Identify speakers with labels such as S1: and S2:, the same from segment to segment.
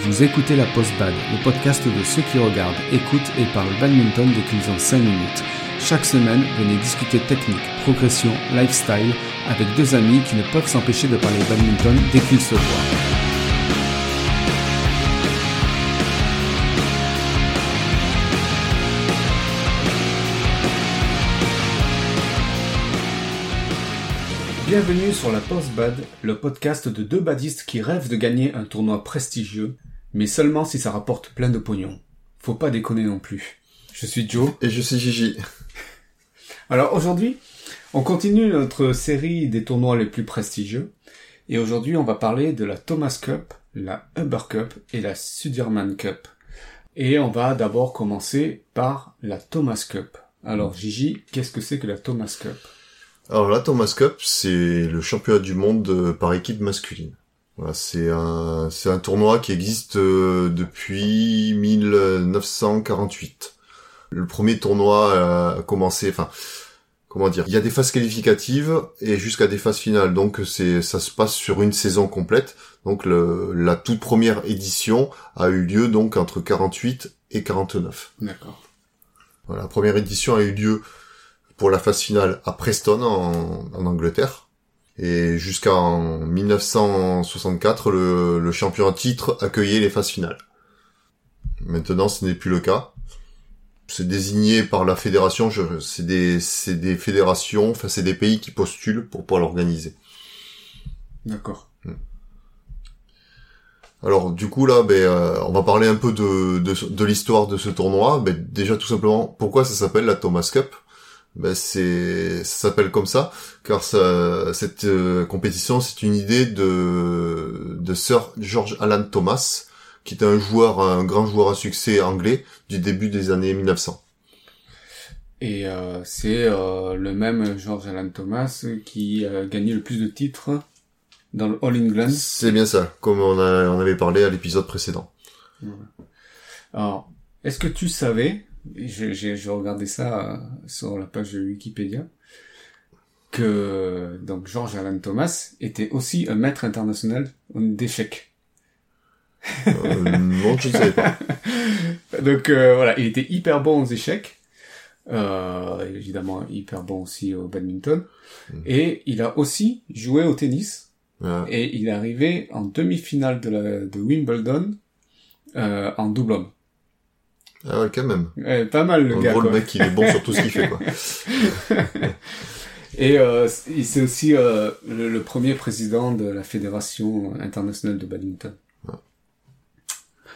S1: Vous écoutez la Post Bad, le podcast de ceux qui regardent, écoutent et parlent badminton dès qu'ils ont 5 minutes. Chaque semaine, venez discuter technique, progression, lifestyle avec deux amis qui ne peuvent s'empêcher de parler badminton dès qu'ils se voient. Bienvenue sur la Post Bad, le podcast de deux badistes qui rêvent de gagner un tournoi prestigieux, mais seulement si ça rapporte plein de pognon. Faut pas déconner non plus. Je suis Joe.
S2: Et je suis Gigi.
S1: Alors aujourd'hui, on continue notre série des tournois les plus prestigieux. Et aujourd'hui, on va parler de la Thomas Cup, la Uber Cup et la Sudirman Cup. Et on va d'abord commencer par la Thomas Cup. Alors Gigi, qu'est-ce que c'est que la Thomas Cup?
S2: Alors la Thomas Cup, c'est le championnat du monde euh, par équipe masculine. Voilà, c'est un c'est un tournoi qui existe euh, depuis 1948. Le premier tournoi a commencé, enfin comment dire, il y a des phases qualificatives et jusqu'à des phases finales. Donc c'est ça se passe sur une saison complète. Donc le, la toute première édition a eu lieu donc entre 48 et 49.
S1: D'accord.
S2: Voilà, la première édition a eu lieu pour la phase finale à Preston en, en Angleterre. Et jusqu'en 1964, le, le champion titre accueillait les phases finales. Maintenant, ce n'est plus le cas. C'est désigné par la fédération. C'est des, des fédérations, enfin c'est des pays qui postulent pour pouvoir l'organiser.
S1: D'accord.
S2: Alors du coup là, ben, euh, on va parler un peu de, de, de l'histoire de ce tournoi. Ben, déjà tout simplement, pourquoi ça s'appelle la Thomas Cup? Ben, c'est, ça s'appelle comme ça car ça, cette euh, compétition c'est une idée de, de Sir George Alan Thomas, qui est un joueur, un grand joueur à succès anglais du début des années 1900.
S1: Et euh, c'est euh, le même George Alan Thomas qui a gagné le plus de titres dans le All England.
S2: C'est bien ça, comme on, a, on avait parlé à l'épisode précédent.
S1: Alors, est-ce que tu savais, j'ai regardé ça euh, sur la page de Wikipédia, que donc George Alan Thomas était aussi un maître international d'échecs.
S2: Euh, non, je ne savais pas.
S1: Donc euh, voilà, il était hyper bon aux échecs, euh, évidemment hyper bon aussi au badminton,
S2: Mhm.
S1: et il a aussi joué au tennis,
S2: Voilà.
S1: et il est arrivé en demi-finale de, la, de Wimbledon euh, en double homme.
S2: Ah ouais, quand même.
S1: Ouais, pas mal le
S2: En
S1: gars.
S2: gros, le
S1: quoi.
S2: mec, il est bon sur tout ce qu'il fait, quoi.
S1: Et euh, c'est aussi euh, le, le premier président de la Fédération internationale de badminton.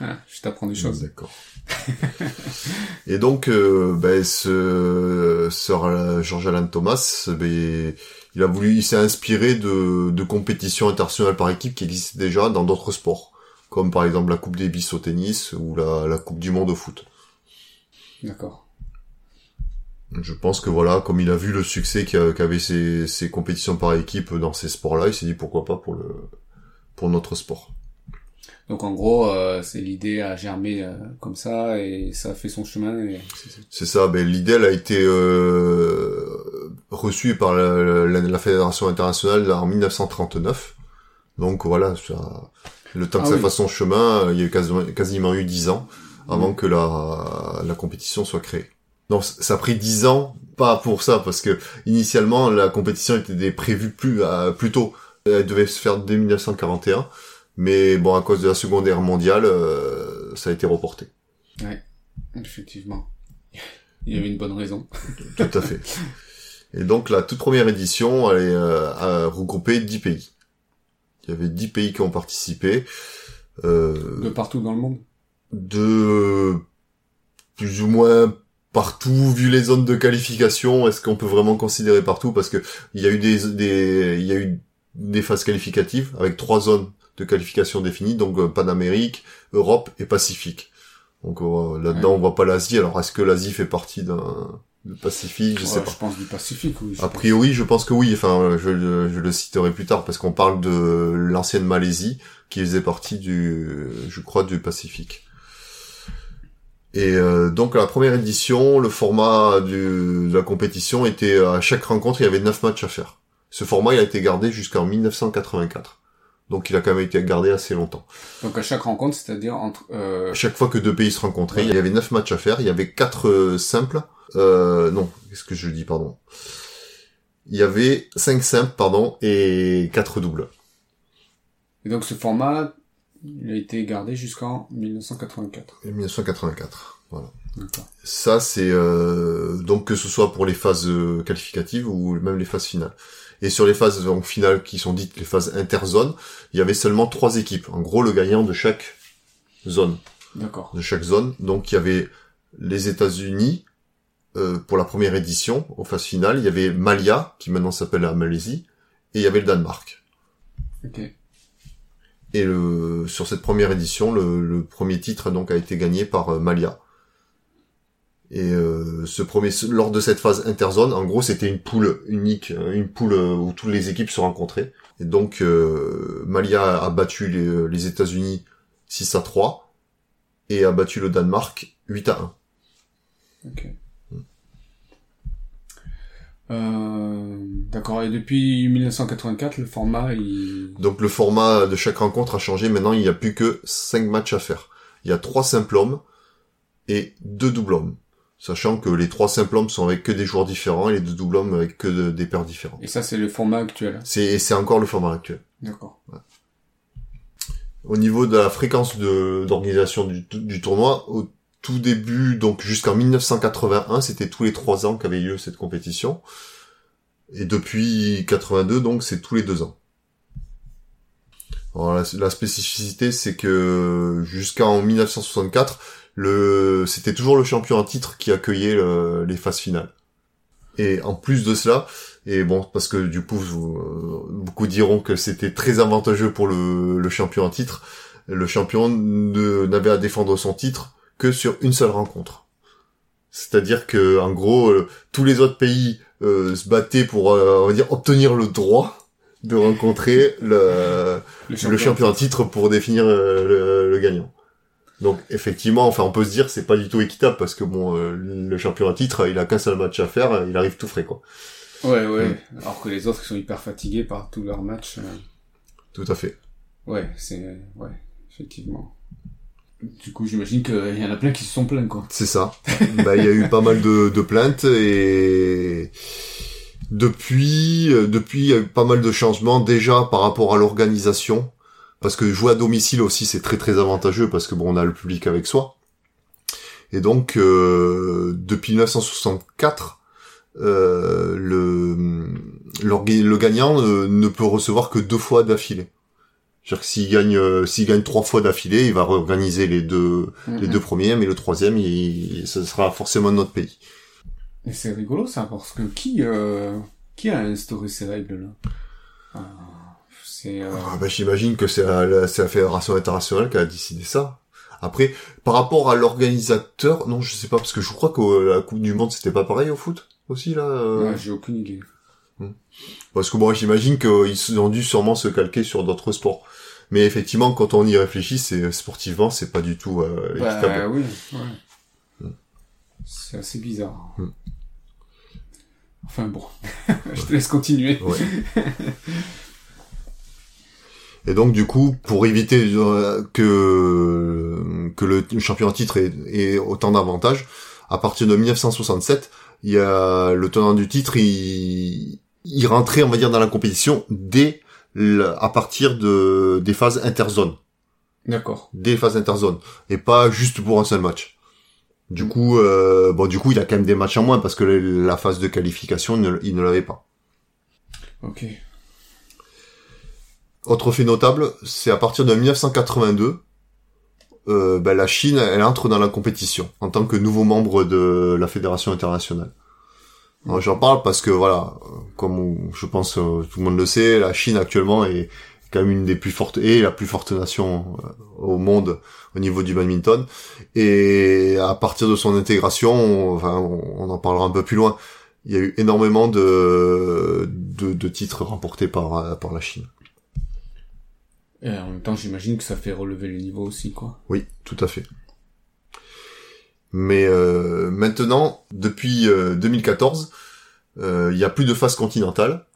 S1: Ah, je t'apprends des choses.
S2: D'accord. Et donc, euh, ben, ce Sir George Alan Thomas, ben, il a voulu, il s'est inspiré de, de compétitions internationales par équipe qui existaient déjà dans d'autres sports, comme par exemple la Coupe Davis au tennis ou la, la Coupe du Monde au foot.
S1: D'accord.
S2: Je pense que voilà, comme il a vu le succès qu'a- qu'avaient ces, ces compétitions par équipe dans ces sports-là, il s'est dit pourquoi pas pour le pour notre sport.
S1: Donc en gros, euh, c'est l'idée a germé euh, comme ça et ça a fait son chemin. Et...
S2: C'est ça, ben, l'idée elle a été euh, reçue par la, la- la Fédération internationale en 1939. Donc voilà, ça, le temps que
S1: Ah
S2: ça
S1: oui.
S2: fasse son chemin, il y a eu quasiment, quasiment eu 10 ans avant que la, la compétition soit créée. Donc ça a pris 10 ans, pas pour ça, parce que initialement la compétition était prévue plus, euh, plus tôt. Elle devait se faire dès 1941, mais bon, à cause de la Seconde Guerre mondiale, euh, ça a été reporté.
S1: Effectivement. Il y avait une bonne raison.
S2: Tout à fait. Et donc la toute première édition, elle est, euh, a regroupé 10 pays. Il y avait 10 pays qui ont participé, euh,
S1: De partout dans le monde.
S2: De plus ou moins partout, vu les zones de qualification, est-ce qu'on peut vraiment considérer partout? Parce que il y a eu des, des, il y a eu des phases qualificatives avec trois zones de qualification définies, donc euh, Panamérique, Europe et Pacifique. Donc euh, là-dedans,
S1: Ouais.
S2: on voit pas l'Asie. Alors est-ce que l'Asie fait partie d'un du Pacifique? Je sais pas.
S1: Je pense du Pacifique, oui.
S2: A priori, je pense que oui. Enfin, je, le- je le citerai plus tard parce qu'on parle de l'ancienne Malaisie qui faisait partie du, je crois, du Pacifique. Et euh, donc, à la première édition, le format du- de la compétition était à chaque rencontre, il y avait neuf matchs à faire. Ce format, il a été gardé jusqu'en 1984. Donc il a quand même été gardé assez longtemps.
S1: Donc à chaque rencontre, c'est-à-dire entre... Euh...
S2: Chaque fois que deux pays se rencontraient, il y avait neuf matchs à faire, il y avait quatre euh, simples. Euh, non, qu'est-ce que je dis, pardon? Il y avait cinq simples, pardon, et quatre doubles.
S1: Et donc ce format, il a été gardé jusqu'en 1984.
S2: Et 1984, voilà. Ça, c'est euh, donc que ce soit pour les phases euh, qualificatives ou même les phases finales. Et sur les phases donc, finales qui sont dites les phases interzones, il y avait seulement trois équipes. En gros, le gagnant de chaque zone.
S1: D'accord.
S2: De chaque zone. Donc il y avait les États-Unis euh, pour la première édition aux phases finales. Il y avait Malia qui maintenant s'appelle la Malaisie et il y avait le Danemark.
S1: Ok.
S2: Et le, sur cette première édition, le, le premier titre donc a été gagné par euh, Malia. Et euh, ce premier, lors de cette phase interzone, en gros, c'était une poule unique, euh, une poule euh, où toutes les équipes se rencontraient. Et donc, euh, Malia a battu les, les États-Unis 6 à 3 et a battu le Danemark 8 à
S1: 1. Ok. Euh, D'accord. Et depuis 1984, le format, il...
S2: Donc le format de chaque rencontre a changé. Maintenant, il n'y a plus que 5 matchs à faire. Il y a 3 simples hommes et 2 doubles hommes sachant que les trois simples hommes sont avec que des joueurs différents et les deux doubles hommes avec que de, des paires différents.
S1: Et ça, c'est le format actuel.
S2: C'est c'est encore le format actuel.
S1: D'accord. Ouais.
S2: Au niveau de la fréquence d'organisation du, du tournoi, au tout début, donc jusqu'en 1981, c'était tous les trois ans qu'avait lieu cette compétition. Et depuis 82, donc c'est tous les deux ans. Alors, la, spécificité, c'est que jusqu'en 1964, le c'était toujours le champion en titre qui accueillait le, les phases finales. Et en plus de cela, et bon parce que du coup beaucoup diront que c'était très avantageux pour le, le champion en titre, le champion n'avait à défendre son titre que sur une seule rencontre. C'est-à-dire que en gros euh, tous les autres pays euh, se battaient pour on va dire obtenir le droit de rencontrer le, le champion, le champion en titre pour définir le, le gagnant. Donc effectivement, enfin on peut se dire c'est pas du tout équitable parce que bon euh, le champion à titre, il a qu'un seul match à faire, il arrive tout frais quoi.
S1: Ouais ouais. Mm. Alors que les autres ils sont hyper fatigués par tous leurs matchs. Euh...
S2: Tout à fait.
S1: Ouais, c'est ouais, effectivement. Du coup, j'imagine qu'il y en a plein qui se sont plaints quoi.
S2: C'est ça. bah il y a eu pas mal de, de plaintes et depuis euh, depuis il y a eu pas mal de changements déjà par rapport à l'organisation parce que jouer à domicile aussi c'est très très avantageux parce que bon on a le public avec soi et donc euh, depuis 1964 euh, le, le gagnant ne, ne, peut recevoir que deux fois d'affilée c'est-à-dire que s'il gagne euh, s'il gagne trois fois d'affilée il va réorganiser les deux mm -hmm. les deux premiers mais le troisième il, ce sera forcément notre pays
S1: et c'est rigolo ça parce que qui euh, qui a instauré ces règles là
S2: euh... Ah, bah, J'imagine que c'est la, la, la, Fédération internationale qui a décidé ça. Après, par rapport à l'organisateur, non, je sais pas, parce que je crois que la Coupe du Monde, c'était pas pareil au foot aussi, là euh...
S1: Ouais, j'ai aucune idée.
S2: Parce que moi, bon, j'imagine qu'ils ont dû sûrement se calquer sur d'autres sports. Mais effectivement, quand on y réfléchit, c'est sportivement, c'est pas du tout euh,
S1: bah, oui, ouais. Mm. C'est assez bizarre. Mm. Enfin bon, je te laisse continuer.
S2: Ouais. Et donc du coup, pour éviter que que le champion en titre ait, ait autant d'avantages, à partir de 1967, il y a le tenant du titre, il, il rentrait, on va dire, dans la compétition dès le, à partir de des phases interzones.
S1: D'accord.
S2: Des phases interzones et pas juste pour un seul match. Du coup, euh, bon, du coup, il a quand même des matchs en moins parce que la phase de qualification, il ne, il ne l'avait pas.
S1: Ok.
S2: Autre fait notable, c'est à partir de 1982, euh, ben, la Chine, elle entre dans la compétition en tant que nouveau membre de la fédération internationale. J'en parle parce que voilà, comme je pense euh, tout le monde le sait, la Chine actuellement est quand même une des plus fortes et la plus forte nation euh, au monde au niveau du badminton. Et à partir de son intégration, on, enfin, on en parlera un peu plus loin. Il y a eu énormément de, de, de titres remportés par, par la Chine.
S1: Et en même temps, j'imagine que ça fait relever le niveau aussi, quoi.
S2: Oui, tout à fait. Mais euh, maintenant, depuis euh, 2014, il euh, y a plus de phase continentale.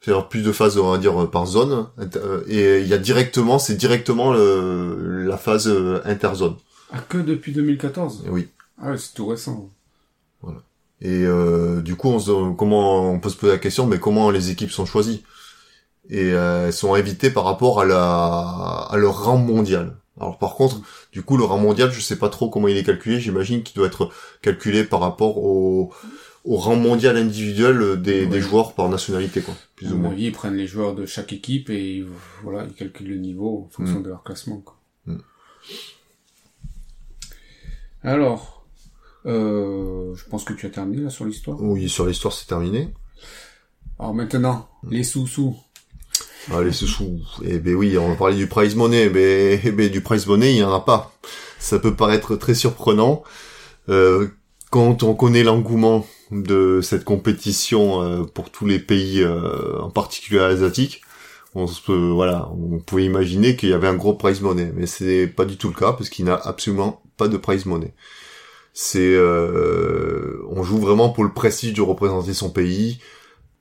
S2: c'est-à-dire plus de phases, on va dire, par zone. euh, Et il y a directement, c'est directement le- la phase euh, interzone.
S1: Ah, que depuis 2014
S2: Et oui.
S1: Ah ouais, c'est tout récent.
S2: Et euh, du coup, on se, comment on peut se poser la question, mais comment les équipes sont choisies? Et euh, elles sont invitées par rapport à la à leur rang mondial. Alors par contre, du coup, le rang mondial, je sais pas trop comment il est calculé. J'imagine qu'il doit être calculé par rapport au au rang mondial individuel des,
S1: Ouais.
S2: des joueurs par nationalité, quoi, plus ou moins.
S1: ils prennent les joueurs de chaque équipe et ils- voilà, ils calculent le niveau en fonction de leur classement. Quoi.
S2: Mm.
S1: Alors, euh, je pense que tu as terminé là sur l'histoire.
S2: Oui, sur l'histoire, c'est terminé.
S1: Alors maintenant, les sous-sous.
S2: Ah, les sous Eh ben oui, on va parler du prize money. Mais eh ben, du prize money, il y en a pas. Ça peut paraître très surprenant. Euh, quand on connaît l'engouement de cette compétition euh, pour tous les pays, euh, en particulier asiatiques, on se voilà, on pouvait imaginer qu'il y avait un gros prize money, mais c'est pas du tout le cas parce qu'il n'y a absolument pas de prize money. C'est, euh, on joue vraiment pour le prestige de représenter son pays,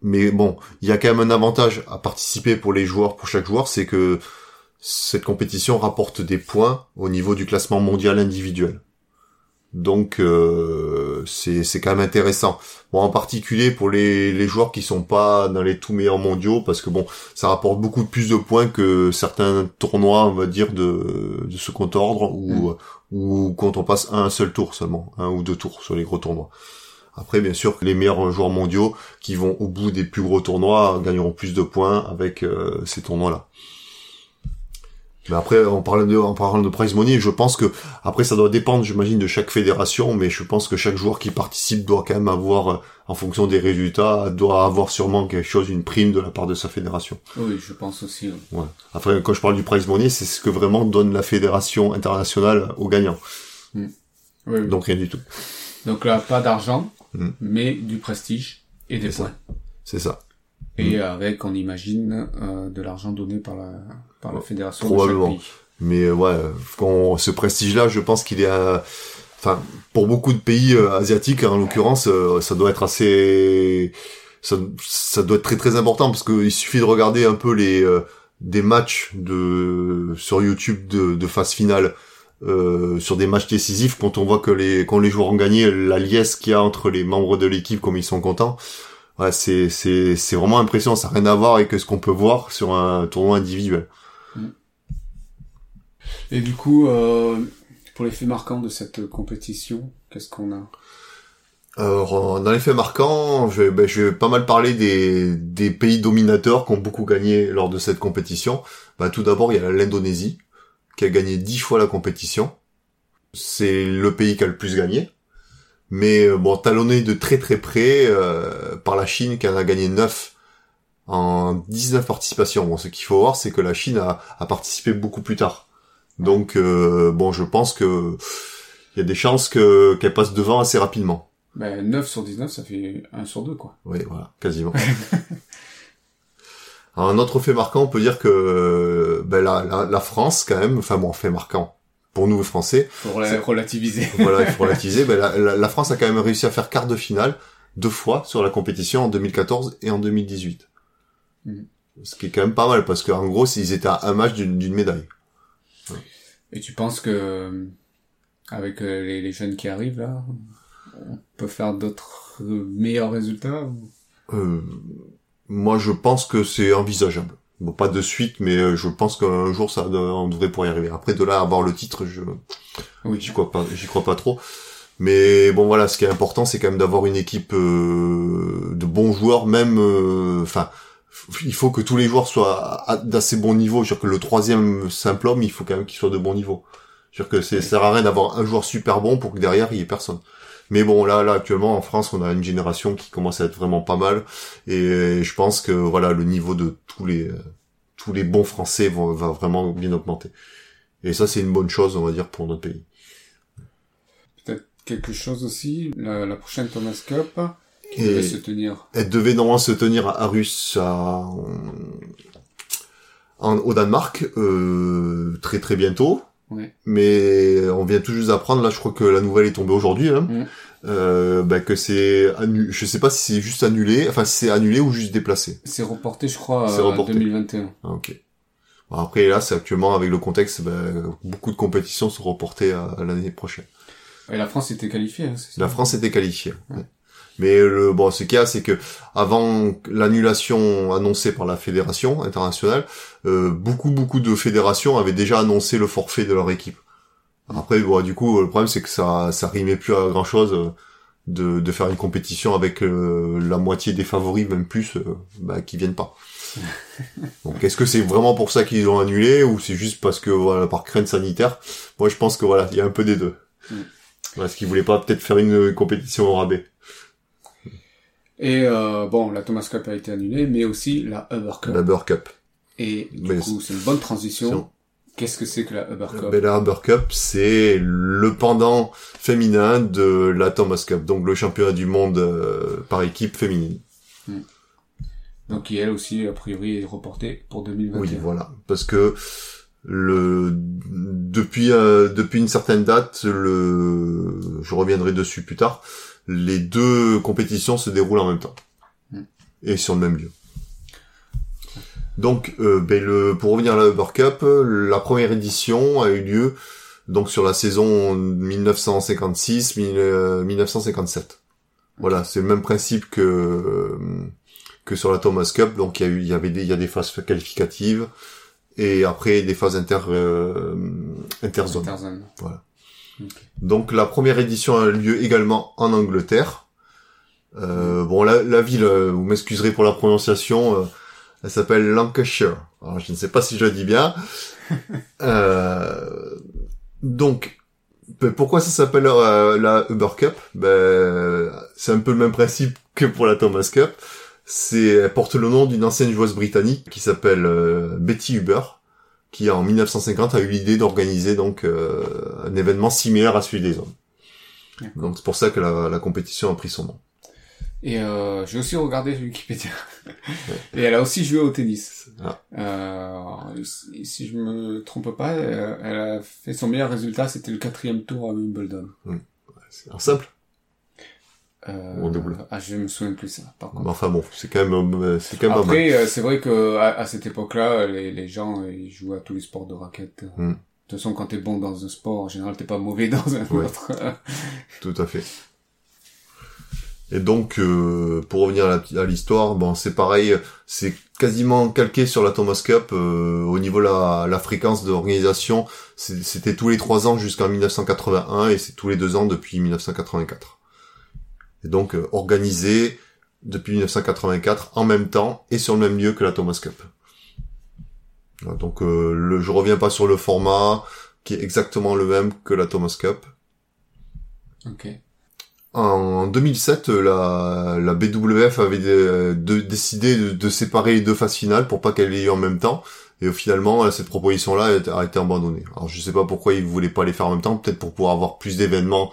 S2: mais bon, il y a quand même un avantage à participer pour les joueurs, pour chaque joueur, c'est que cette compétition rapporte des points au niveau du classement mondial individuel. Donc euh, c'est c'est quand même intéressant. Bon, en particulier pour les, les joueurs qui sont pas dans les tout meilleurs mondiaux, parce que bon, ça rapporte beaucoup plus de points que certains tournois, on va dire de de second ordre ou ou quand on passe un seul tour seulement, un ou deux tours sur les gros tournois. Après, bien sûr, les meilleurs joueurs mondiaux qui vont au bout des plus gros tournois gagneront plus de points avec euh, ces tournois-là. Mais après, en parlant de, en parlant de prize money, je pense que après ça doit dépendre, j'imagine, de chaque fédération, mais je pense que chaque joueur qui participe doit quand même avoir, euh, en fonction des résultats, doit avoir sûrement quelque chose, une prime de la part de sa fédération.
S1: Oui, je pense aussi. ouais.
S2: Ouais. Après, quand je parle du prize money, c'est ce que vraiment donne la fédération internationale aux gagnants.
S1: Oui, oui.
S2: Donc rien du tout.
S1: Donc là, pas d'argent,
S2: Mm.
S1: mais du prestige et des points.
S2: C'est ça.
S1: Et avec, on imagine, euh, de l'argent donné par la, par la fédération
S2: Probablement.
S1: de chaque pays.
S2: Mais euh, ouais, quand ce prestige-là, je pense qu'il est, euh, enfin, pour beaucoup de pays euh, asiatiques, en l'occurrence, euh, ça doit être assez, ça, ça doit être très très important parce qu'il suffit de regarder un peu les euh, des matchs de sur YouTube de, de phase finale. Euh, sur des matchs décisifs, quand on voit que les quand les joueurs ont gagné, la liesse qu'il y a entre les membres de l'équipe, comme ils sont contents, ouais, c'est c'est c'est vraiment impressionnant. Ça n'a rien à voir avec ce qu'on peut voir sur un tournoi individuel.
S1: Et du coup, euh, pour les faits marquants de cette compétition, qu'est-ce qu'on a?
S2: Alors, euh, dans les faits marquants, je vais, ben, je vais pas mal parler des, des pays dominateurs qui ont beaucoup gagné lors de cette compétition. Ben, tout d'abord, il y a l'Indonésie, qui a gagné dix fois la compétition. C'est le pays qui a le plus gagné. Mais euh, bon, talonné de très très près euh, par la Chine, qui en a gagné 9 en 19 participations. Bon, ce qu'il faut voir, c'est que la Chine a, a participé beaucoup plus tard. Donc, euh, bon, je pense que il y a des chances que qu'elle passe devant assez rapidement.
S1: ben, 9 sur 19, ça fait 1 sur 2, quoi.
S2: Oui, voilà, quasiment. Un autre fait marquant, on peut dire que ben, la, la, la France, quand même, enfin bon, fait marquant pour nous Français,
S1: rela- relativiser.
S2: voilà, il faut relativiser, ben, la, la, la France a quand même réussi à faire quart de finale deux fois sur la compétition en 2014 et en 2018.
S1: Mhm.
S2: Ce qui est quand même pas mal, parce qu'en gros, ils étaient à un match d'une médaille.
S1: Et tu penses que, avec euh, les, les jeunes qui arrivent, là, on peut faire d'autres euh, meilleurs résultats ou-
S2: Euh, moi, je pense que c'est envisageable. Bon, pas de suite, mais euh, je pense qu'un jour, ça, on devrait pouvoir y arriver. Après, de là à avoir le titre, je,
S1: Oui.
S2: J'y crois pas, j'y crois pas trop. Mais bon voilà, ce qui est important, c'est quand même d'avoir une équipe euh, de bons joueurs, même. euh, Enfin, il faut que tous les joueurs soient d'assez bon niveau. Je veux dire que le troisième simple homme, il faut quand même qu'il soit de bon niveau. Je veux dire que c'est ça sert à rien d'avoir un joueur super bon pour que derrière il y ait personne. Mais bon là, là actuellement en France, on a une génération qui commence à être vraiment pas mal, et je pense que voilà le niveau de tous les tous les bons Français vont, va vraiment bien augmenter. Et ça, c'est une bonne chose, on va dire, pour notre pays.
S1: Peut-être quelque chose aussi, la, la prochaine Thomas Cup, qui devait se tenir.
S2: Elle devait normalement se tenir à Arus, à, en- au Danemark, euh, très très bientôt.
S1: Ouais.
S2: Mais on vient tout juste d'apprendre, là je crois que la nouvelle est tombée aujourd'hui, hein, euh, bah, que c'est annulé. Je sais pas si c'est juste annulé, enfin si c'est annulé ou juste déplacé.
S1: C'est reporté, je crois,
S2: reporté.
S1: 2021.
S2: Ah, ok. Bon, après là, c'est actuellement avec le contexte, bah, beaucoup de compétitions sont reportées à, à l'année prochaine.
S1: Et la France était qualifiée, hein,
S2: La France était qualifiée.
S1: Ouais.
S2: ouais. Mais le bon, ce qu'il y a, c'est que avant l'annulation annoncée par la fédération internationale, euh, beaucoup beaucoup de fédérations avaient déjà annoncé le forfait de leur équipe. Après, bon, du coup, le problème c'est que ça ça rimait plus à grand chose de, de faire une compétition avec euh, la moitié des favoris, même plus, euh, bah, qui viennent pas. Donc, est-ce que c'est vraiment pour ça qu'ils l'ont annulé ou c'est juste parce que voilà par crainte sanitaire? Moi, je pense que voilà, il y a un peu des deux.
S1: Mm.
S2: Parce qu'ils voulaient pas peut-être faire une compétition au rabais.
S1: Et euh, bon, la Thomas Cup a été annulée, mais aussi la Uber Cup.
S2: La Uber Cup.
S1: Et du
S2: Mais
S1: coup, c'est une bonne transition. Qu'est-ce que c'est que la Uber Cup?
S2: Ben, la Uber Cup, c'est le pendant féminin de la Thomas Cup, donc le championnat du monde euh, par équipe féminine.
S1: Donc qui elle aussi, a priori, est reportée pour 2021.
S2: Oui, voilà, parce que le depuis euh, depuis une certaine date, le je reviendrai dessus plus tard. Les deux compétitions se déroulent en même temps
S1: Mm.
S2: et sur le même lieu. Donc, euh, ben, le, pour revenir à la Uber Cup, la première édition a eu lieu donc sur la saison 1956-1957. Voilà, c'est le même principe que euh, que sur la Thomas Cup. Donc il y a eu, il y avait des, il y a des phases qualificatives et après des phases inter euh, interzones.
S1: Interzone.
S2: Voilà. Donc la première édition a lieu également en Angleterre. Euh, bon, la, la ville, euh, vous m'excuserez pour la prononciation, euh, elle s'appelle Lancashire. Alors je ne sais pas si je le dis bien. Euh, donc, ben, pourquoi ça s'appelle euh, la Uber Cup? Ben, c'est un peu le même principe que pour la Thomas Cup. C'est, elle porte le nom d'une ancienne joueuse britannique qui s'appelle euh, Betty Uber, qui en 1950 a eu l'idée d'organiser donc euh, un événement similaire à celui des hommes. Donc c'est pour ça que la, la compétition a pris son nom.
S1: Et euh, j'ai aussi regardé Wikipédia. Et elle a aussi joué au tennis.
S2: Ah.
S1: Euh, si je me trompe pas, euh, elle a fait son meilleur résultat, c'était le quatrième tour à Wimbledon.
S2: C'est en simple.
S1: Euh,
S2: en double.
S1: Ah, je me souviens plus ça, par contre.
S2: Enfin bon, c'est quand même, euh, c'est quand même.
S1: Après, euh, c'est vrai que à, à cette époque-là, les, les gens euh, ils jouent à tous les sports de raquettes.
S2: Hmm.
S1: De toute façon, quand t'es bon dans un sport, en général, t'es pas mauvais dans un
S2: Ouais.
S1: autre.
S2: Tout à fait. Et donc, euh, pour revenir à l'histoire, bon, c'est pareil, c'est quasiment calqué sur la Thomas Cup. euh, au niveau la, la fréquence d'organisation, c'était tous les trois ans jusqu'en 1981 et c'est tous les deux ans depuis 1984. Et donc, euh, organisé depuis 1984 en même temps et sur le même lieu que la Thomas Cup. Donc, euh, le, je reviens pas sur le format qui est exactement le même que la Thomas Cup.
S1: ok.
S2: En 2007, euh, la, la BWF avait de- décidé de, de séparer les deux phases finales pour pas qu'elles aient lieu en même temps. Et euh, finalement, euh, cette proposition-là a, été- a été abandonnée. Alors je sais pas pourquoi ils voulaient pas les faire en même temps, peut-être pour pouvoir avoir plus d'événements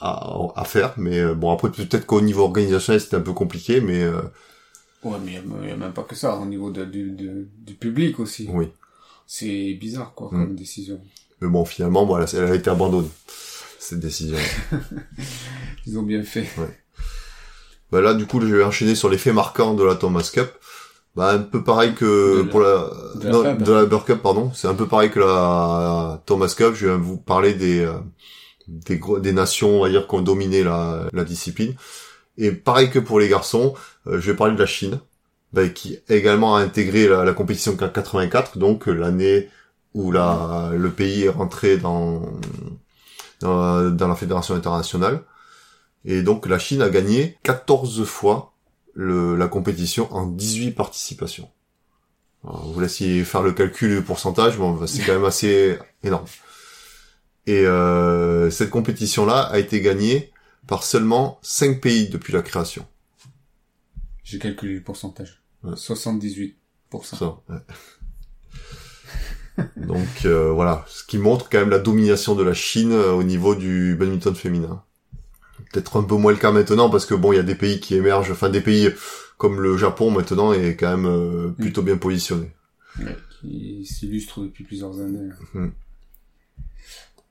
S2: à, à faire. Mais euh, bon, après peut-être qu'au niveau organisationnel c'était un peu compliqué, mais euh,
S1: Ouais, mais il y a même pas que ça, au niveau de, du, du, du public aussi.
S2: oui.
S1: C'est bizarre, quoi,
S2: Hmm.
S1: comme décision.
S2: Mais bon, finalement, voilà, elle a été abandonnée cette décision.
S1: Ils ont bien fait.
S2: Bah là, du coup, je vais enchaîner sur les faits marquants de la Thomas Cup. Bah, un peu pareil que
S1: De la-
S2: pour la,
S1: de la
S2: non, la Cup, pardon. C'est un peu pareil que la Thomas Cup. Je vais vous parler des, euh, des gros, des nations, on va dire, qui ont dominé la, la discipline. Et pareil que pour les garçons, euh, je vais parler de la Chine, bah, qui également a intégré la, la compétition en 84, donc euh, l'année où la, le pays est rentré dans, dans, dans la fédération internationale. Et donc la Chine a gagné 14 fois le, la compétition en 18 participations. Vous laissez faire le calcul du pourcentage, bon, bah, c'est quand même assez énorme. Et euh, cette compétition-là a été gagnée par seulement 5 pays depuis la création.
S1: J'ai calculé le pourcentage.
S2: Ouais.
S1: 78%.
S2: Ça, ouais. Donc euh, voilà, ce qui montre quand même la domination de la Chine euh, au niveau du badminton féminin. Peut-être un peu moins le cas maintenant parce que bon, il y a des pays qui émergent, enfin des pays comme le Japon maintenant est quand même euh, plutôt bien positionné.
S1: Ouais, qui s'illustre depuis plusieurs années.
S2: Mhm.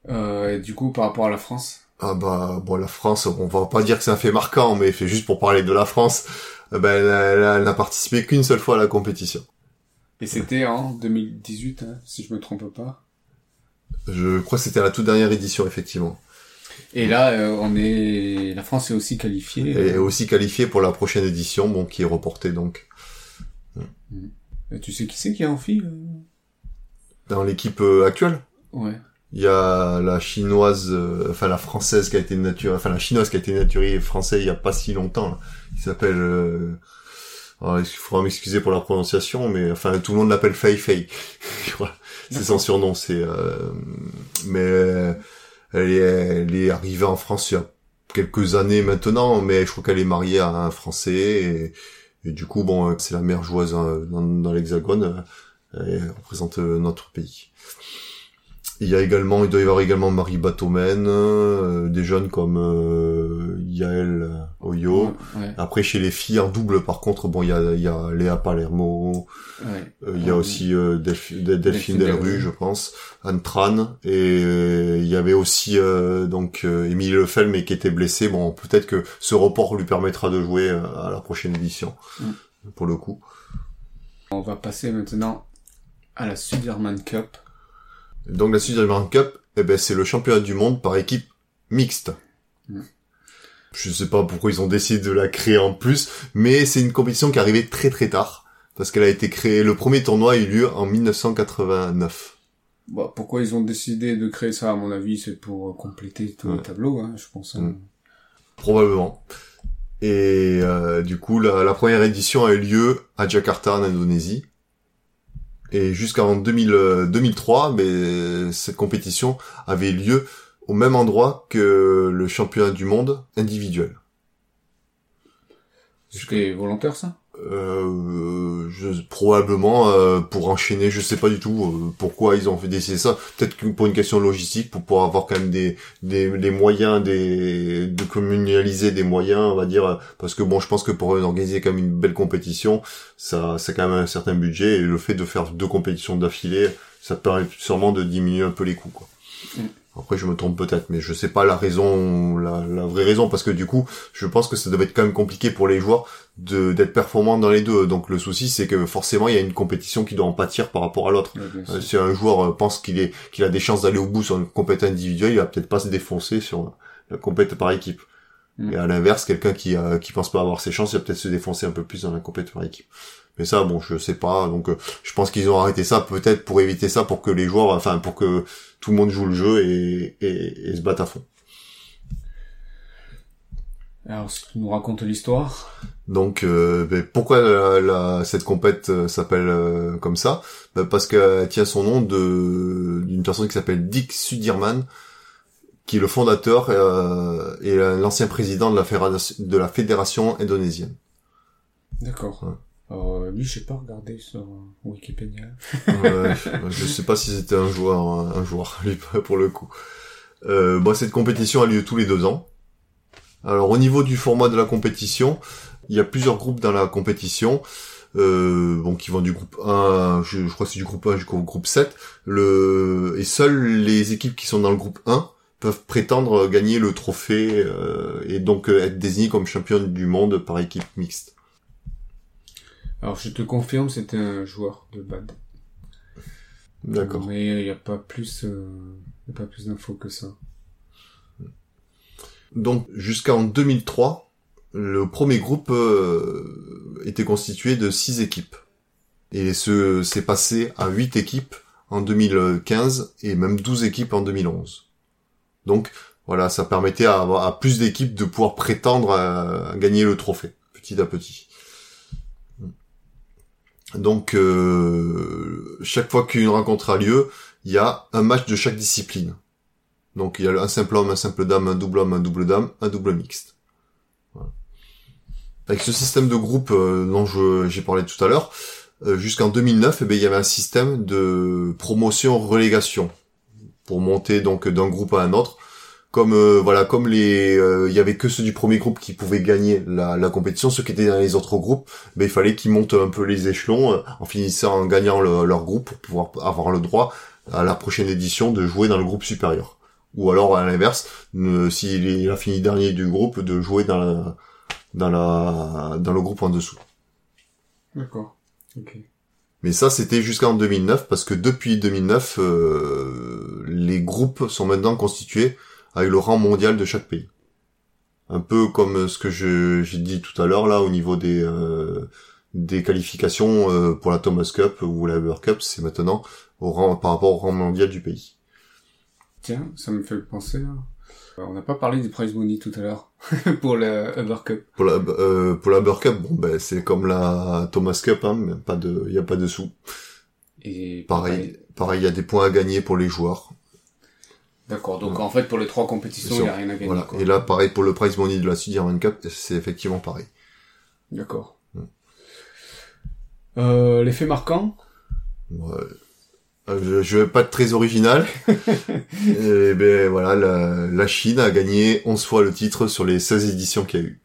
S1: Euh, et du coup, par rapport à la France,
S2: Ah bah bon la France, on va pas dire que c'est un fait marquant, mais fait juste pour parler de la France, eh ben elle, n'a participé qu'une seule fois à la compétition.
S1: Et c'était en 2018, hein, si je me trompe pas.
S2: Je crois que c'était la toute dernière édition effectivement.
S1: Et là, euh, on est, la France est aussi qualifiée.
S2: Et aussi qualifiée pour la prochaine édition, bon, qui est reportée donc.
S1: Et tu sais qui c'est qui est en fille euh
S2: Dans l'équipe actuelle?
S1: Ouais.
S2: Il y a la chinoise, enfin la française qui a été naturée, enfin la chinoise qui a été naturée français il y a pas si longtemps. Là. Il s'appelle, euh... il faudra m'excuser pour la prononciation, mais enfin tout le monde l'appelle Fei Fei. c'est son surnom. C'est, mais elle est, elle est arrivée en France il y a quelques années maintenant, mais je crois qu'elle est mariée à un Français et, du coup, bon, c'est la meilleure joueuse hein, dans, dans l'Hexagone. Elle représente notre pays. Il y a également, il doit y avoir également Marie Batomen, euh, des jeunes comme euh, Yael Oyo. Après chez les filles en double, par contre, bon, il y a, il y a Léa Palermo. Euh, il y a aussi euh, Delphine, Delphine Delru, je pense, Anne Tran, et il y avait aussi donc Émilie Lefel, mais qui était blessée. Bon, peut-être que ce report lui permettra de jouer à la prochaine édition, pour le coup.
S1: On va passer maintenant à la Sudirman Cup.
S2: Donc la Sudirman Cup, eh ben, c'est le championnat du monde par équipe mixte. Mm. Je sais pas pourquoi ils ont décidé de la créer en plus, mais c'est une compétition qui est arrivée très très tard. Parce qu'elle a été créée, le premier tournoi a eu lieu en 1989.
S1: Bah, pourquoi ils ont décidé de créer ça, à mon avis, c'est pour compléter tout le tableau, hein, je pense. Hein. Mm.
S2: Probablement. Et euh, du coup, la, la, première édition a eu lieu à Jakarta, en Indonésie. Et jusqu'en 2003, mais cette compétition avait lieu au même endroit que le championnat du monde individuel.
S1: C'était volontaire ça?
S2: Euh, je, probablement euh, pour enchaîner, je sais pas du tout euh, pourquoi ils ont fait décider ça. Peut-être pour une question logistique, pour pouvoir avoir quand même des des, moyens, des de communaliser des moyens, on va dire, parce que bon, je pense que pour organiser quand même une belle compétition, ça c'est quand même un certain budget et le fait de faire deux compétitions d'affilée, ça permet sûrement de diminuer un peu les coûts. Quoi. Mm. Après, je me trompe peut-être, mais je sais pas la raison, la, la, vraie raison, parce que du coup, je pense que ça devait être quand même compliqué pour les joueurs de d'être performants dans les deux. Donc le souci, c'est que forcément, il y a une compétition qui doit en pâtir par rapport à l'autre. Euh, si un joueur euh, pense qu'il est qu'il a des chances d'aller au bout sur une compétition individuelle, il va peut-être pas se défoncer sur la compétition par équipe. Mm. Et à l'inverse, quelqu'un qui euh, qui pense pas avoir ses chances, il va peut-être se défoncer un peu plus dans la compétition par équipe. Mais ça, bon, je sais pas. Donc, je pense qu'ils ont arrêté ça peut-être pour éviter ça, pour que les joueurs, enfin, pour que tout le monde joue le jeu et, et, se batte à fond.
S1: Alors, tu nous racontes l'histoire
S2: Donc, euh, ben, pourquoi la, cette compète euh, s'appelle euh, comme ça? Ben, Parce qu'elle tient son nom de d'une personne qui s'appelle Dick Sudirman, qui est le fondateur et l'ancien président de la, fédération, de la fédération indonésienne.
S1: D'accord. Alors, lui, je sais pas regarder sur Wikipédia.
S2: ouais, je sais pas si c'était un joueur, un joueur, lui, pour le coup. Euh, bon, cette compétition a lieu tous les deux ans. Alors, au niveau du format de la compétition, il y a plusieurs groupes dans la compétition. Euh, bon, qui vont du groupe 1, je, crois que c'est du groupe 1 jusqu'au groupe 7. Le, et seules les équipes qui sont dans le groupe 1 peuvent prétendre gagner le trophée euh, et donc euh, être désignées comme championne du monde par équipe mixte.
S1: Alors je te confirme, c'était un joueur de bad.
S2: D'accord.
S1: Mais il n'y a pas plus, euh, a pas plus d'infos que ça.
S2: Donc jusqu'en 2003, le premier groupe euh, était constitué de six équipes. Et ce s'est passé à huit équipes en 2015 et même 12 équipes en 2011. Donc voilà, ça permettait à, à plus d'équipes de pouvoir prétendre à gagner le trophée, petit à petit. Donc euh, chaque fois qu'une rencontre a lieu, il y a un match de chaque discipline. Donc il y a un simple homme, un simple dame, un double homme, un double dame, un double mixte. Avec ce système de groupe euh, dont j'ai parlé tout à l'heure, euh, jusqu'en 2009, eh il y avait un système de promotion-relégation pour monter donc d'un groupe à un autre comme euh, voilà comme les euh, il y avait que ceux du premier groupe qui pouvaient gagner la, la compétition ceux qui étaient dans les autres groupes ben il fallait qu'ils montent un peu les échelons euh, en finissant en gagnant leur groupe pour pouvoir avoir le droit à la prochaine édition de jouer dans le groupe supérieur ou alors à l'inverse, s'il a fini dernier du groupe, de jouer dans la, dans la, dans le groupe en dessous.
S1: D'accord. Ok.
S2: Mais ça, c'était jusqu'en 2009, parce que depuis 2009, euh, les groupes sont maintenant constitués avec le rang mondial de chaque pays. Un peu comme ce que j'ai dit tout à l'heure, là, au niveau des, euh, des qualifications euh, pour la Thomas Cup ou la Uber Cup, c'est maintenant au rang, par rapport au rang mondial du pays.
S1: Tiens, ça me fait penser. là. Euh, On n'a pas parlé du prize money tout à l'heure pour le Uber Cup.
S2: Pour la, euh, pour la Uber Cup, bon, ben, c'est comme la Thomas Cup, hein, mais pas de, il y a pas de sous.
S1: Et
S2: Pareil, pareil, il y a des points à gagner pour les joueurs.
S1: D'accord. Donc en fait pour les trois compétitions, il n'y a rien à gagner.
S2: Voilà.
S1: quoi.
S2: Et là, pareil pour le prize money de la Sudirman Cup, c'est effectivement pareil.
S1: D'accord.
S2: Mm.
S1: Euh, L'effet marquant
S2: Ouais. Euh, Je, je vais pas être très original. Et ben voilà, la, la Chine a gagné 11 fois le titre sur les 16 éditions qu'il y a eu.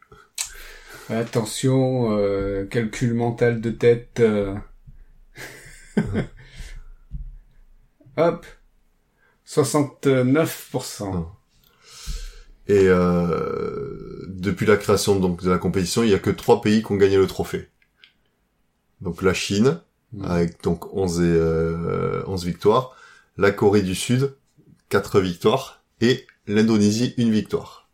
S1: Attention, euh, calcul mental de tête. euh. Hop 69%.
S2: Ah. Et euh, depuis la création donc de la compétition, il y a que trois pays qui ont gagné le trophée. Donc la Chine
S1: Mm.
S2: avec donc 11 et euh, 11 victoires, la Corée du Sud 4 victoires et l'Indonésie une victoire.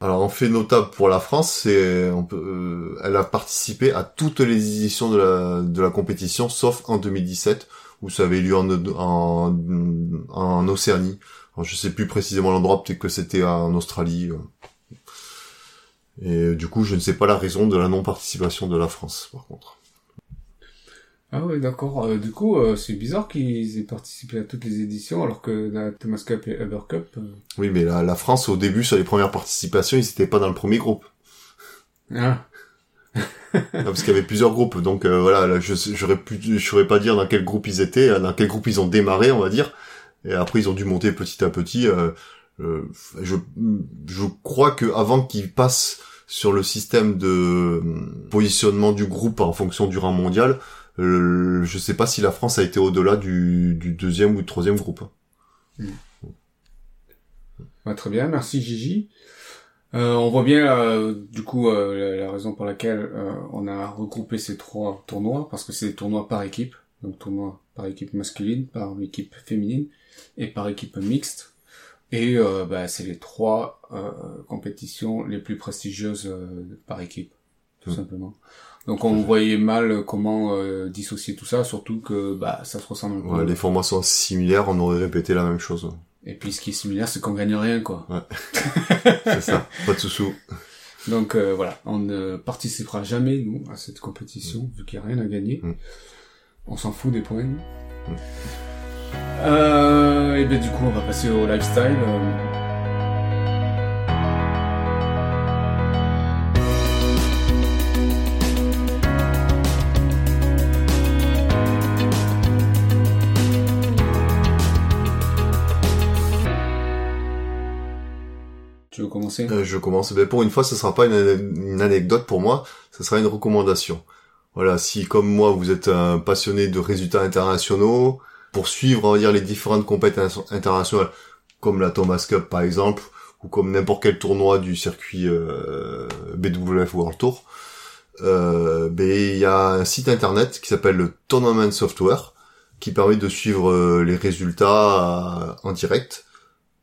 S2: Alors en fait notable pour la France, c'est on peut, euh, elle a participé à toutes les éditions de la de la compétition sauf en 2017 où ça avait lieu en en, en Océanie. Alors, je sais plus précisément l'endroit, peut-être que c'était en Australie. Et du coup, je ne sais pas la raison de la non-participation de la France, par contre.
S1: Ah ouais, d'accord. Euh, du coup, euh, c'est bizarre qu'ils aient participé à toutes les éditions alors que la Thomas Cup et Uber Cup... euh,
S2: Oui, mais la, la France, au début, sur les premières participations, ils n'étaient pas dans le premier groupe.
S1: Ah,
S2: Ah, parce qu'il y avait plusieurs groupes. Donc euh, voilà, là, je je saurais pas dire dans quel groupe ils étaient, dans quel groupe ils ont démarré, on va dire. Et après, ils ont dû monter petit à petit. euh, euh, je, je crois que avant qu'ils passent sur le système de euh, positionnement du groupe en fonction du rang mondial, euh, je sais pas si la France a été au-delà du, du deuxième ou du troisième groupe.
S1: bah, très bien, merci Gigi. Euh, on voit bien euh, du coup euh, la, la raison pour laquelle euh, on a regroupé ces trois tournois parce que c'est des tournois par équipe, donc tournoi par équipe masculine, par équipe féminine et par équipe mixte. Et euh, bah, c'est les trois euh, compétitions les plus prestigieuses euh, par équipe, tout
S2: Mm.
S1: simplement. Donc on voyait mal comment euh, dissocier tout ça, surtout que bah ça se ressemble un peu.
S2: Ouais, les formats sont similaires, on aurait répété la même chose.
S1: Et puis ce qui est similaire, c'est qu'on gagne rien, quoi.
S2: C'est ça, pas de sous-sous.
S1: Donc euh, voilà, on ne participera jamais, nous, à cette compétition, vu qu'il n'y a rien à gagner.
S2: Mm.
S1: On s'en fout des points. nous. Euh, et bien du coup, on va passer au lifestyle. euh.
S2: Euh, je commence. Ben, pour une fois, ce sera pas une, anecdote pour moi, ce sera une recommandation. Voilà, si comme moi vous êtes un passionné de résultats internationaux, pour suivre, on va dire, les différentes compétitions internationales, comme la Thomas Cup par exemple, ou comme n'importe quel tournoi du circuit euh, BWF World Tour, euh, ben il y a un site internet qui s'appelle le Tournament Software, qui permet de suivre les résultats en direct.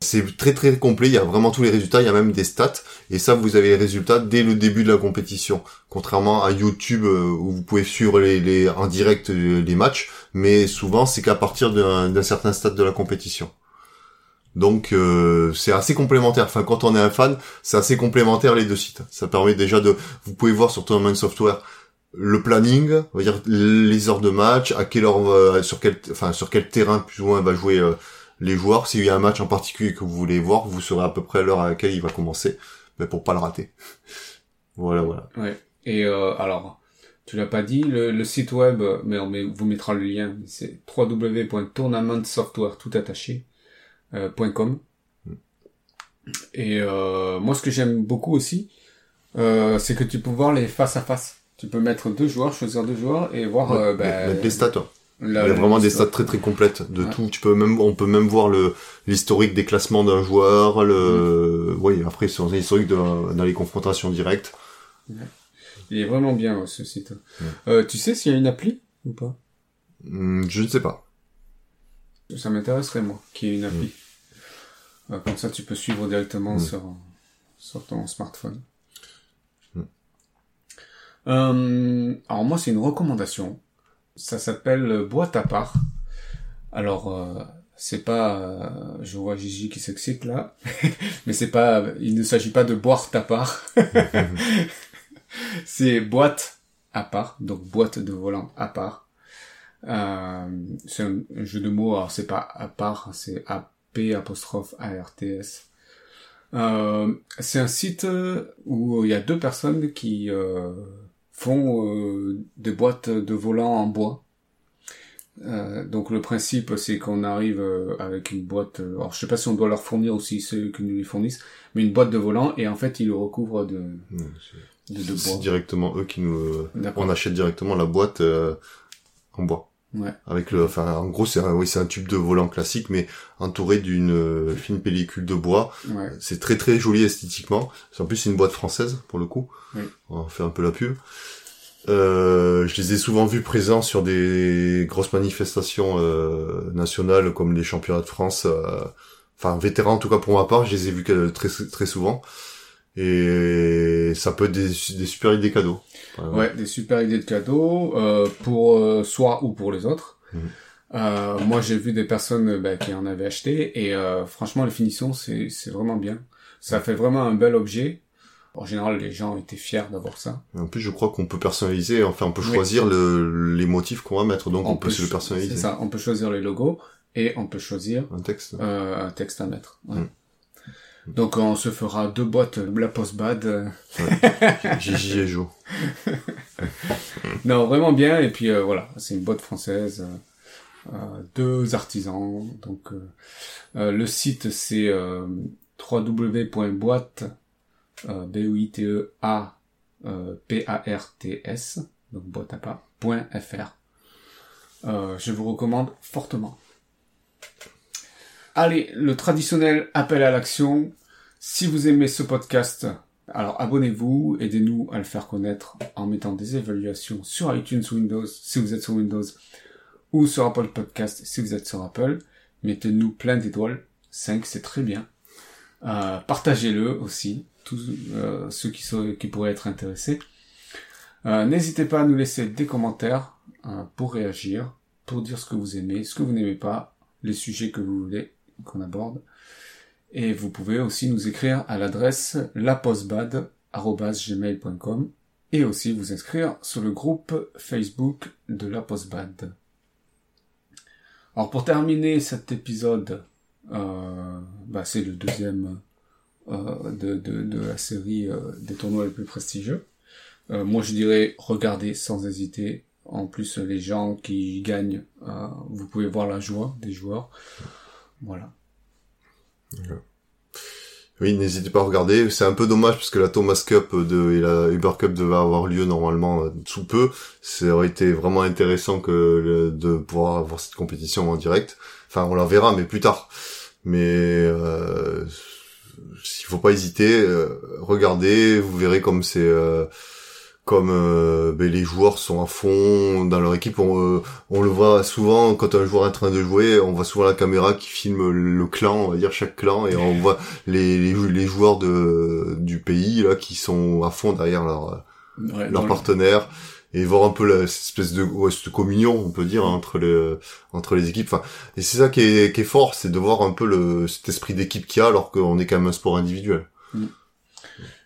S2: C'est très très complet, il y a vraiment tous les résultats, il y a même des stats, et ça vous avez les résultats dès le début de la compétition. Contrairement à YouTube euh, où vous pouvez suivre les, les en direct euh, les matchs, mais souvent c'est qu'à partir d'un certain stade de la compétition. Donc euh, c'est assez complémentaire. Enfin quand on est un fan, c'est assez complémentaire les deux sites. Ça permet déjà de, vous pouvez voir sur Tournament Software le planning, on va dire les heures de match, à quelle heure, sur quel, enfin sur quel terrain plus ou moins va jouer les joueurs. S'il y a un match en particulier que vous voulez voir, vous saurez à peu près l'heure à laquelle il va commencer, mais pour pas le rater. voilà, voilà.
S1: Ouais. Et euh, alors, tu l'as pas dit, le, le site web, mais on met- vous mettra le lien, c'est www.tournamentsoftware tout attaché euh, .com. Et euh, moi, ce que j'aime beaucoup aussi, euh, c'est que tu peux voir les face à face. Tu peux mettre deux joueurs, choisir deux joueurs et voir bah,
S2: Mettre les stats. Il y a vraiment des stats très très complètes de tout. Tu peux même, on peut même voir le l'historique des classements d'un joueur. Le, mm. oui, après c'est un historique dans les confrontations directes.
S1: Il est vraiment bien ce site. Euh, tu sais s'il y a une appli ou pas?
S2: Hmm, Je ne sais pas.
S1: Ça m'intéresserait moi qu'il y ait une appli. Mm. Euh, comme ça, tu peux suivre directement mm. sur sur ton smartphone. Euh, alors moi, c'est une recommandation. Ça s'appelle Boîte à part. Alors, euh, c'est pas, euh, je vois Gigi qui s'excite là, mais c'est pas, il ne s'agit pas de boire ta part. c'est boîte à part, donc boîte de volant à part. Euh, c'est un, jeu de mots, alors c'est pas à part, c'est A P apostrophe A R. Euh, c'est un site où il y a deux personnes qui euh, font euh, des boîtes de volants en bois. Euh, donc le principe c'est qu'on arrive euh, avec une boîte, alors je sais pas si on doit leur fournir aussi ceux qui nous les fournissent, mais une boîte de volant et en fait ils le recouvrent de,
S2: de, de bois. C'est directement eux qui nous, on achète directement la boîte en bois. Ouais. Avec le, enfin, en gros, c'est un, oui, c'est un tube de volant classique, mais entouré d'une fine pellicule de bois. Ouais. C'est très très joli esthétiquement. En plus c'est une boîte française pour le coup. Oui. On va faire un peu la pub. Euh, je les ai souvent vus présents sur des grosses manifestations euh, nationales comme les championnats de France. Euh, enfin, vétérans en tout cas pour ma part, je les ai vus très très souvent. Et ça peut être des, des super idées cadeaux.
S1: Ouais, des super idées de cadeaux euh, pour euh, soi ou pour les autres. Mhm. Euh, moi, j'ai vu des personnes bah, qui en avaient acheté et franchement, la finition, c'est c'est vraiment bien. Ça fait vraiment un bel objet. En général, les gens étaient fiers d'avoir ça.
S2: En plus, je crois qu'on peut personnaliser. Enfin, on peut choisir le, les motifs qu'on va mettre, donc on, peut, se le personnaliser.
S1: C'est ça. On peut choisir les logos et on peut choisir
S2: un texte,
S1: un texte à mettre. Ouais. Mhm. Donc on se fera deux boîtes la post bad.
S2: Gigi et Jo.
S1: non, vraiment bien. Et puis euh, voilà, c'est une boîte française. Euh, deux artisans. Donc euh, le site c'est www.boîte b o i t e a p a r t s donc boîte à pas .fr. je vous recommande fortement. Allez, le traditionnel appel à l'action. Si vous aimez ce podcast, alors abonnez-vous, aidez-nous à le faire connaître en mettant des évaluations sur iTunes Windows si vous êtes sur Windows ou sur Apple Podcast si vous êtes sur Apple. Mettez-nous plein d'étoiles, 5 c'est très bien. Euh, partagez-le aussi, tous euh, ceux qui pourraient être intéressés. Euh, n'hésitez pas à nous laisser des commentaires pour réagir, pour dire ce que vous aimez, ce que vous n'aimez pas, les sujets que vous voulez qu'on aborde. Et vous pouvez aussi nous écrire à l'adresse lapostbad.gmail.com et aussi vous inscrire sur le groupe Facebook de la Postbad. Alors pour terminer cet épisode, euh, bah c'est le deuxième euh, de, la série euh, des tournois les plus prestigieux. Moi je dirais regardez sans hésiter. En plus les gens qui gagnent, vous pouvez voir la joie des joueurs. Voilà.
S2: Oui, n'hésitez pas à regarder. C'est un peu dommage parce que la Thomas Cup de, et la Uber Cup devaient avoir lieu normalement euh, sous peu. Ça aurait été vraiment intéressant que de pouvoir avoir cette compétition en direct. Enfin, on la verra, mais plus tard. Mais euh, il faut pas hésiter. Euh, regardez, vous verrez comme c'est euh, comme euh, ben, les joueurs sont à fond dans leur équipe, on, euh, on, le voit souvent quand un joueur est en train de jouer, on voit souvent la caméra qui filme le clan, on va dire chaque clan, et on voit les, les, joueurs de, du pays là qui sont à fond derrière leur, leur partenaire. Et voir un peu la, cette espèce de, ouais, cette communion, on peut dire, entre les entre les équipes. Enfin, et c'est ça qui est, qui est fort, c'est de voir un peu le cet esprit d'équipe qu'il y a, alors qu'on est quand même un sport individuel. Mm.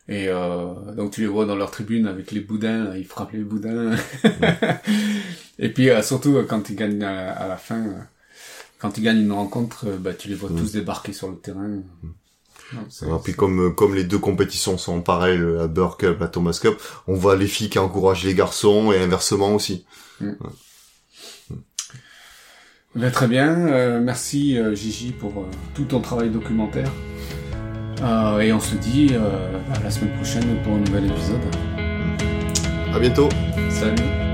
S1: Et euh, donc tu les vois dans leur tribune avec les boudins, ils frappent les boudins. et puis euh, surtout euh, quand ils gagnent à, la fin, quand ils gagnent une rencontre, bah, tu les vois tous mm. débarquer sur le terrain.
S2: Mm. puis comme comme les deux compétitions sont pareilles, la Burr Cup, la Thomas Cup, on voit les filles qui encouragent les garçons et inversement aussi. Mm.
S1: Ben, très bien, merci Gigi pour tout ton travail documentaire. Euh, et on se dit euh, à la semaine prochaine pour un nouvel épisode.
S2: À bientôt.
S1: Salut.